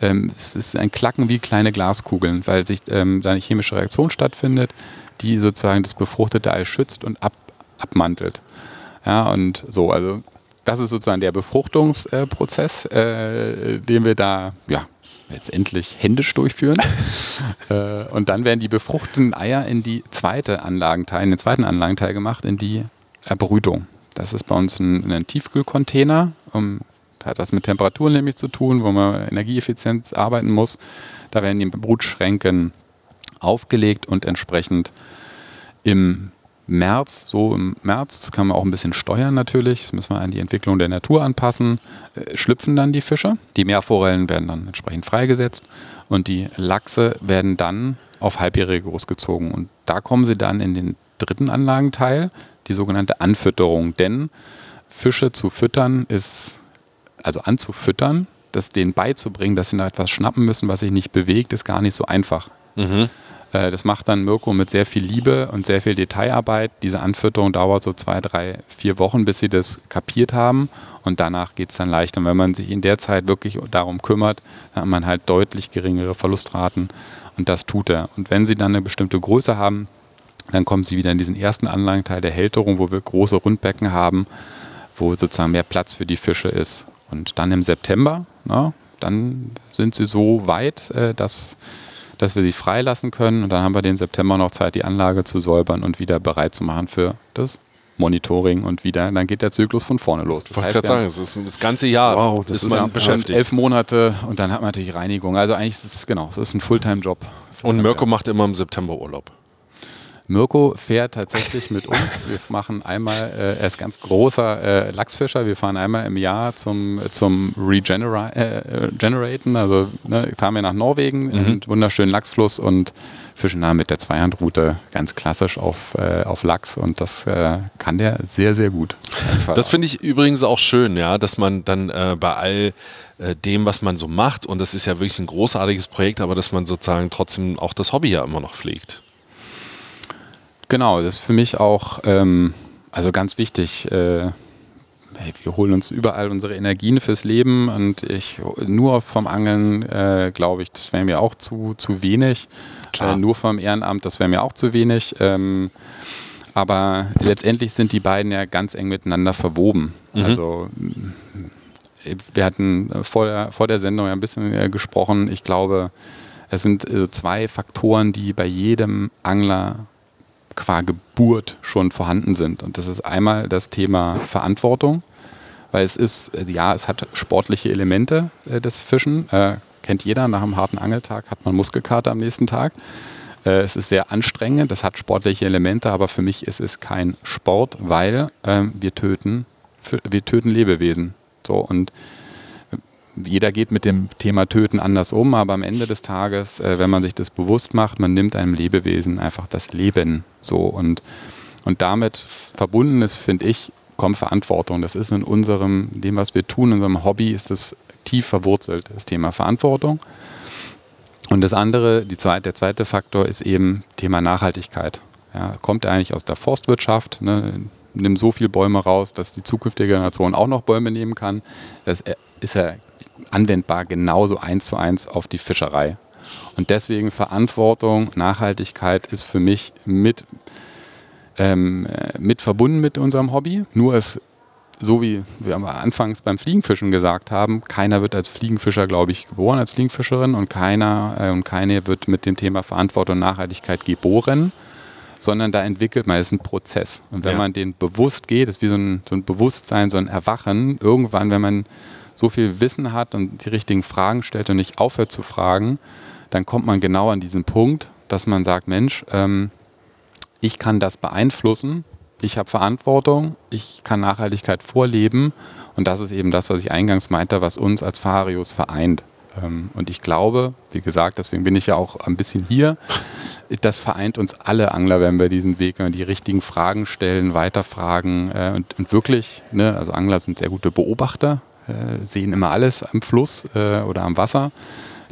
ähm, es ist ein Klacken wie kleine Glaskugeln, weil sich ähm, da eine chemische Reaktion stattfindet, die sozusagen das befruchtete Ei schützt und ab, abmantelt. Ja, und so, also das ist sozusagen der Befruchtungsprozess, äh, den wir da ja, letztendlich händisch durchführen. äh, und dann werden die befruchteten Eier in die zweite Anlagenteil, in den zweiten Anlagenteil gemacht, in die Erbrütung. Das ist bei uns ein, ein Tiefkühlcontainer, um, hat was mit Temperaturen nämlich zu tun, wo man energieeffizient arbeiten muss. Da werden die Brutschränken aufgelegt und entsprechend im März, so im März, das kann man auch ein bisschen steuern natürlich, das müssen wir an die Entwicklung der Natur anpassen, äh, schlüpfen dann die Fische. Die Meerforellen werden dann entsprechend freigesetzt und die Lachse werden dann auf Halbjährige großgezogen. Und da kommen sie dann in den dritten Anlagenteil, die sogenannte Anfütterung. Denn Fische zu füttern ist, also anzufüttern, das denen beizubringen, dass sie noch etwas schnappen müssen, was sich nicht bewegt, ist gar nicht so einfach. Mhm. Äh, das macht dann Mirko mit sehr viel Liebe und sehr viel Detailarbeit. Diese Anfütterung dauert so zwei, drei, vier Wochen, bis sie das kapiert haben. Und danach geht es dann leichter. Und wenn man sich in der Zeit wirklich darum kümmert, dann hat man halt deutlich geringere Verlustraten. Und das tut er. Und wenn sie dann eine bestimmte Größe haben, dann kommen sie wieder in diesen ersten Anlagenteil der Hälterung, wo wir große Rundbecken haben, wo sozusagen mehr Platz für die Fische ist. Und dann im September, na, dann sind sie so weit, äh, dass dass wir sie freilassen können. Und dann haben wir den September noch Zeit, die Anlage zu säubern und wieder bereit zu machen für das Monitoring und wieder, dann geht der Zyklus von vorne los. Das ich wollte gerade sagen, es ist das ganze Jahr wow, das ist man beschäftigt. Elf Monate und dann hat man natürlich Reinigung. Also eigentlich ist es, genau, es ist ein Fulltime-Job. Und Mirko macht immer im September Urlaub. Mirko fährt tatsächlich mit uns. Wir machen einmal, äh, er ist ganz großer äh, Lachsfischer, wir fahren einmal im Jahr zum, zum Regeneraten, äh, also ne, fahren wir nach Norwegen, mhm. einen wunderschönen Lachsfluss und fischen da mit der Zweihandroute ganz klassisch auf, äh, auf Lachs und das äh, kann der sehr, sehr gut. Das finde ich übrigens auch schön, ja, dass man dann äh, bei all dem, was man so macht, und das ist ja wirklich ein großartiges Projekt, aber dass man sozusagen trotzdem auch das Hobby ja immer noch pflegt. Genau, das ist für mich auch ähm, also ganz wichtig. Äh, hey, wir holen uns überall unsere Energien fürs Leben und ich nur vom Angeln äh, glaube ich, das wäre mir auch zu, zu wenig. Äh, nur vom Ehrenamt, das wäre mir auch zu wenig. Ähm, aber letztendlich sind die beiden ja ganz eng miteinander verwoben. Mhm. Also wir hatten vor der, vor der Sendung ja ein bisschen äh, gesprochen. Ich glaube, es sind äh, zwei Faktoren, die bei jedem Angler qua Geburt schon vorhanden sind. Und das ist einmal das Thema Verantwortung, weil es ist, äh, ja, es hat sportliche Elemente, äh, das Fischen. Äh, kennt jeder, nach einem harten Angeltag hat man Muskelkater am nächsten Tag. Äh, es ist sehr anstrengend, das hat sportliche Elemente, aber für mich ist es kein Sport, weil ähm, wir töten, wir töten Lebewesen. So und jeder geht mit dem Thema Töten anders um, aber am Ende des Tages, äh, wenn man sich das bewusst macht, man nimmt einem Lebewesen einfach das Leben so und, und damit verbunden ist, finde ich, kommt Verantwortung. Das ist in unserem, dem, was wir tun, in unserem Hobby, ist das tief verwurzelt, das Thema Verantwortung. Und das andere, die zweite, der zweite Faktor ist eben Thema Nachhaltigkeit. Ja, kommt eigentlich aus der Forstwirtschaft, ne? nimm so viele Bäume raus, dass die zukünftige Generation auch noch Bäume nehmen kann. Das ist ja anwendbar genauso eins zu eins auf die Fischerei. Und deswegen Verantwortung, Nachhaltigkeit ist für mich mit, ähm, mit verbunden mit unserem Hobby. Nur ist so wie wir anfangs beim Fliegenfischen gesagt haben, keiner wird als Fliegenfischer, glaube ich, geboren als Fliegenfischerin und keiner äh, und keine wird mit dem Thema Verantwortung und Nachhaltigkeit geboren, sondern da entwickelt man, es ist ein Prozess. Und wenn ja. man den bewusst geht, ist wie so ein, so ein Bewusstsein, so ein Erwachen, irgendwann, wenn man so viel Wissen hat und die richtigen Fragen stellt und nicht aufhört zu fragen, dann kommt man genau an diesen Punkt, dass man sagt, Mensch, ähm, ich kann das beeinflussen, ich habe Verantwortung, ich kann Nachhaltigkeit vorleben und das ist eben das, was ich eingangs meinte, was uns als Farius vereint. Ähm, und ich glaube, wie gesagt, deswegen bin ich ja auch ein bisschen hier, das vereint uns alle Angler, wenn wir diesen Weg, wenn wir die richtigen Fragen stellen, weiterfragen äh, und, und wirklich, ne, also Angler sind sehr gute Beobachter, äh, sehen immer alles am Fluss äh, oder am Wasser.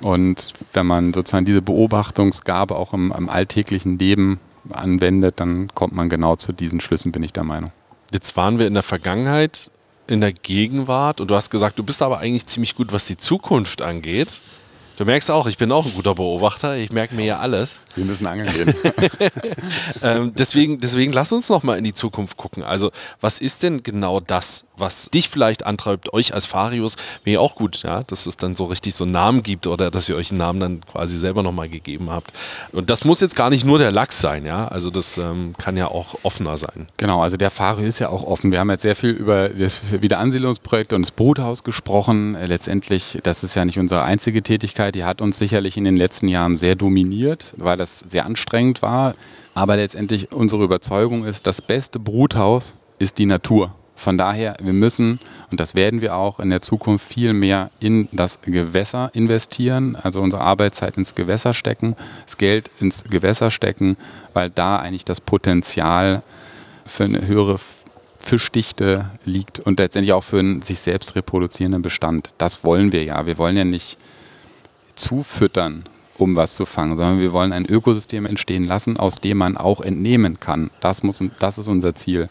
Und wenn man sozusagen diese Beobachtungsgabe auch im, im alltäglichen Leben anwendet, dann kommt man genau zu diesen Schlüssen, bin ich der Meinung. Jetzt waren wir in der Vergangenheit, in der Gegenwart und du hast gesagt, du bist aber eigentlich ziemlich gut, was die Zukunft angeht. Du merkst auch, ich bin auch ein guter Beobachter. Ich merke mir ja alles. Wir müssen angeln gehen. ähm, deswegen, deswegen lass uns noch mal in die Zukunft gucken. Also, was ist denn genau das, was dich vielleicht antreibt, euch als Farius? Wäre auch gut, ja, dass es dann so richtig so einen Namen gibt oder dass ihr euch einen Namen dann quasi selber noch mal gegeben habt. Und das muss jetzt gar nicht nur der Lachs sein, ja. Also, das ähm, kann ja auch offener sein. Genau, also der Farius ist ja auch offen. Wir haben jetzt sehr viel über das Wiederansiedlungsprojekt und das Bruthaus gesprochen. Letztendlich, das ist ja nicht unsere einzige Tätigkeit Tätigkeit, die hat uns sicherlich in den letzten Jahren sehr dominiert, weil das sehr anstrengend war. Aber letztendlich unsere Überzeugung ist, das beste Bruthaus ist die Natur. Von daher, wir müssen, und das werden wir auch in der Zukunft viel mehr in das Gewässer investieren, also unsere Arbeitszeit ins Gewässer stecken, das Geld ins Gewässer stecken, weil da eigentlich das Potenzial für eine höhere Fischdichte liegt und letztendlich auch für einen sich selbst reproduzierenden Bestand. Das wollen wir ja. Wir wollen ja nicht zufüttern, um was zu fangen, sondern wir wollen ein Ökosystem entstehen lassen, aus dem man auch entnehmen kann. Das, muss, das ist unser Ziel.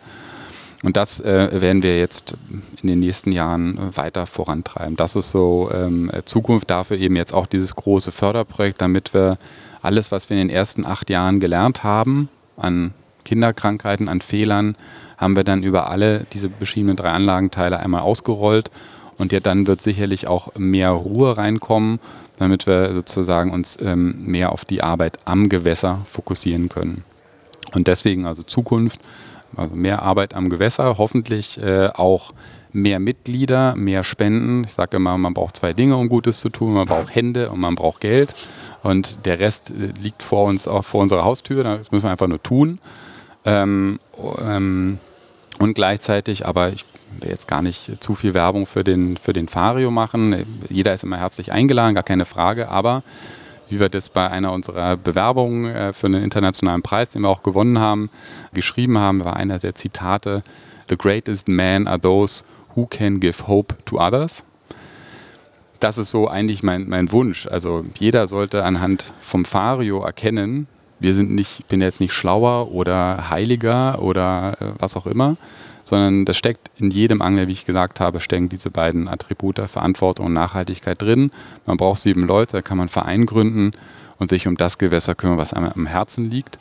Und das äh, werden wir jetzt in den nächsten Jahren weiter vorantreiben. Das ist so ähm, Zukunft dafür eben jetzt auch dieses große Förderprojekt, damit wir alles, was wir in den ersten acht Jahren gelernt haben, an Kinderkrankheiten, an Fehlern, haben wir dann über alle diese beschriebenen drei Anlagenteile einmal ausgerollt. Und ja, dann wird sicherlich auch mehr Ruhe reinkommen damit wir sozusagen uns ähm, mehr auf die Arbeit am Gewässer fokussieren können. Und deswegen also Zukunft, also mehr Arbeit am Gewässer, hoffentlich äh, auch mehr Mitglieder, mehr Spenden. Ich sage immer, man braucht zwei Dinge, um Gutes zu tun. Man braucht Hände und man braucht Geld. Und der Rest äh, liegt vor uns, auch vor unserer Haustür. Das müssen wir einfach nur tun. Ähm, ähm, und gleichzeitig, aber ich will jetzt gar nicht zu viel Werbung für den, für den Fario machen. Jeder ist immer herzlich eingeladen, gar keine Frage, aber wie wir das bei einer unserer Bewerbungen äh, für einen internationalen Preis, den wir auch gewonnen haben, geschrieben haben, war einer der Zitate, The greatest men are those who can give hope to others. Das ist so eigentlich mein, mein Wunsch. Also jeder sollte anhand vom Fario erkennen, wir sind nicht, ich bin jetzt nicht schlauer oder heiliger oder äh, was auch immer, sondern das steckt in jedem Angler, wie ich gesagt habe, stecken diese beiden Attribute Verantwortung und Nachhaltigkeit drin. Man braucht sieben Leute, da kann man einen Verein gründen und sich um das Gewässer kümmern, was einem am Herzen liegt.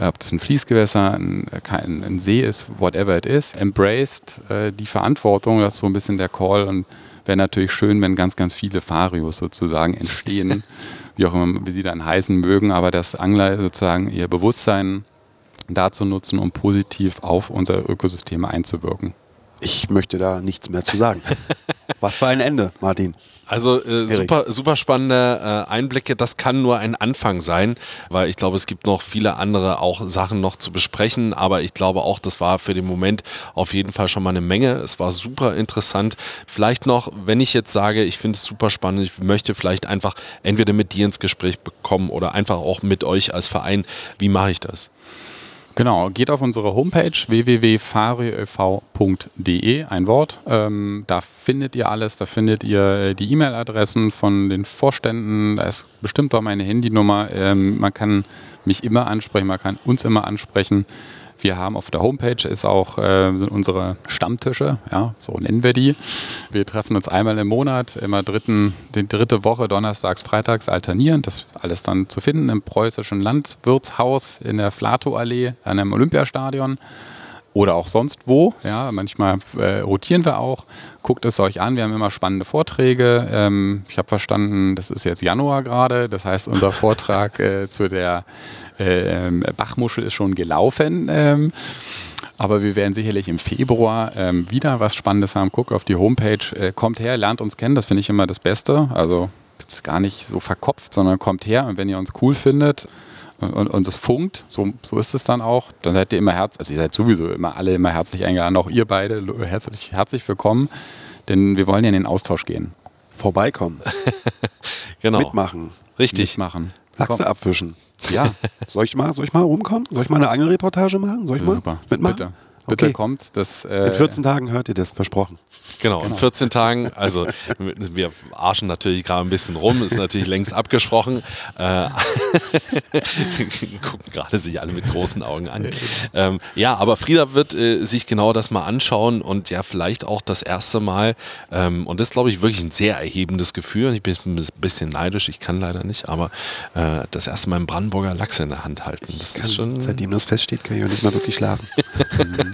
Ob das ein Fließgewässer, ein, ein See ist, whatever it is, embraced äh, die Verantwortung, das ist so ein bisschen der Call und wäre natürlich schön, wenn ganz, ganz viele Farios sozusagen entstehen, wie auch immer wie sie dann heißen mögen, aber dass Angler sozusagen ihr Bewusstsein dazu nutzen, um positiv auf unser Ökosystem einzuwirken. Ich möchte da nichts mehr zu sagen. Was für ein Ende, Martin. Also äh, super, super spannende äh, Einblicke. Das kann nur ein Anfang sein, weil ich glaube, es gibt noch viele andere auch Sachen noch zu besprechen. Aber ich glaube auch, das war für den Moment auf jeden Fall schon mal eine Menge. Es war super interessant. Vielleicht noch, wenn ich jetzt sage, ich finde es super spannend, ich möchte vielleicht einfach entweder mit dir ins Gespräch bekommen oder einfach auch mit euch als Verein. Wie mache ich das? Genau, geht auf unsere Homepage www.fariev.de, ein Wort. Ähm, da findet ihr alles, da findet ihr äh, die E-Mail-Adressen von den Vorständen, da ist bestimmt auch meine Handynummer. Ähm, man kann mich immer ansprechen, man kann uns immer ansprechen. Wir haben auf der Homepage ist auch äh, unsere Stammtische, ja, so nennen wir die. Wir treffen uns einmal im Monat, immer dritten, die dritte Woche, donnerstags, freitags alternierend. Das alles dann zu finden im preußischen Landwirtshaus in der Flato-Allee an einem Olympiastadion oder auch sonst wo. Ja, manchmal äh, rotieren wir auch. Guckt es euch an. Wir haben immer spannende Vorträge. Ähm, ich habe verstanden, das ist jetzt Januar gerade. Das heißt, unser Vortrag äh, zu der äh, Bachmuschel ist schon gelaufen. Ähm, aber wir werden sicherlich im Februar ähm, wieder was Spannendes haben. Guckt auf die Homepage, äh, kommt her, lernt uns kennen. Das finde ich immer das Beste. Also jetzt gar nicht so verkopft, sondern kommt her. Und wenn ihr uns cool findet, und, und es funkt, so, so ist es dann auch, dann seid ihr immer herzlich, also ihr seid sowieso immer alle immer herzlich eingeladen, auch ihr beide herzlich, herzlich willkommen, denn wir wollen ja in den Austausch gehen. Vorbeikommen. genau. Mitmachen. Richtig. Mitmachen. Lachse Komm. abfischen. Ja, Soll ich mal, soll ich mal rumkommen? Soll ich mal eine Angelreportage machen? Soll ich mal super. mitmachen? Bitte. Bitte Okay. kommt. Das, äh, In 14 Tagen hört ihr das, versprochen. Genau, in 14 Tagen, also wir arschen natürlich gerade ein bisschen rum, ist natürlich längst abgesprochen. Äh, gucken gerade sich alle mit großen Augen an. Ähm, ja, aber Frieda wird äh, sich genau das mal anschauen und ja, vielleicht auch das erste Mal, ähm, und das ist, glaube ich, wirklich ein sehr erhebendes Gefühl. Ich bin ein bisschen neidisch, ich kann leider nicht, aber äh, das erste Mal einen Brandenburger Lachs in der Hand halten. Das ist schon. Seitdem das feststeht, kann ich auch nicht mehr wirklich schlafen.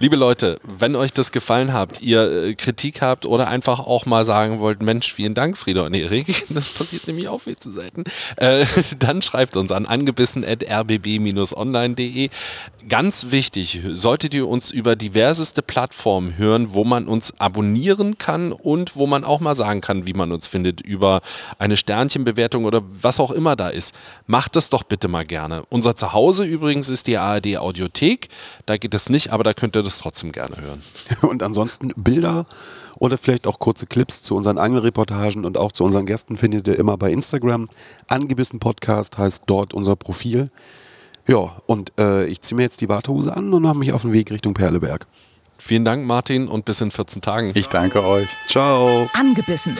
Liebe Leute, wenn euch das gefallen habt, ihr äh, Kritik habt oder einfach auch mal sagen wollt, Mensch, vielen Dank, Frieda und Erik, das passiert nämlich auch viel zu selten, äh, dann schreibt uns an angebissen.rbb-online.de. Ganz wichtig, solltet ihr uns über diverseste Plattformen hören, wo man uns abonnieren kann und wo man auch mal sagen kann, wie man uns findet, über eine Sternchenbewertung oder was auch immer da ist. Macht das doch bitte mal gerne. Unser Zuhause übrigens ist die ARD Audiothek. Da geht es nicht, aber da könnt ihr das trotzdem gerne hören. Und ansonsten Bilder oder vielleicht auch kurze Clips zu unseren Angelreportagen und auch zu unseren Gästen findet ihr immer bei Instagram. Angebissen Podcast heißt dort unser Profil. Ja, und äh, ich ziehe mir jetzt die Wartehose an und mache mich auf den Weg Richtung Perleberg. Vielen Dank, Martin, und bis in 14 Tagen. ich danke euch. Ciao. Angebissen.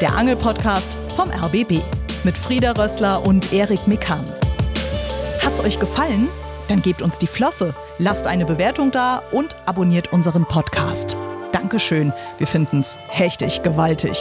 Der Angelpodcast vom RBB mit Frieda Rössler und Erik Mikan. Hat's euch gefallen? Dann gebt uns die Flosse, lasst eine Bewertung da und abonniert unseren Podcast. Dankeschön, wir finden's hechtig gewaltig.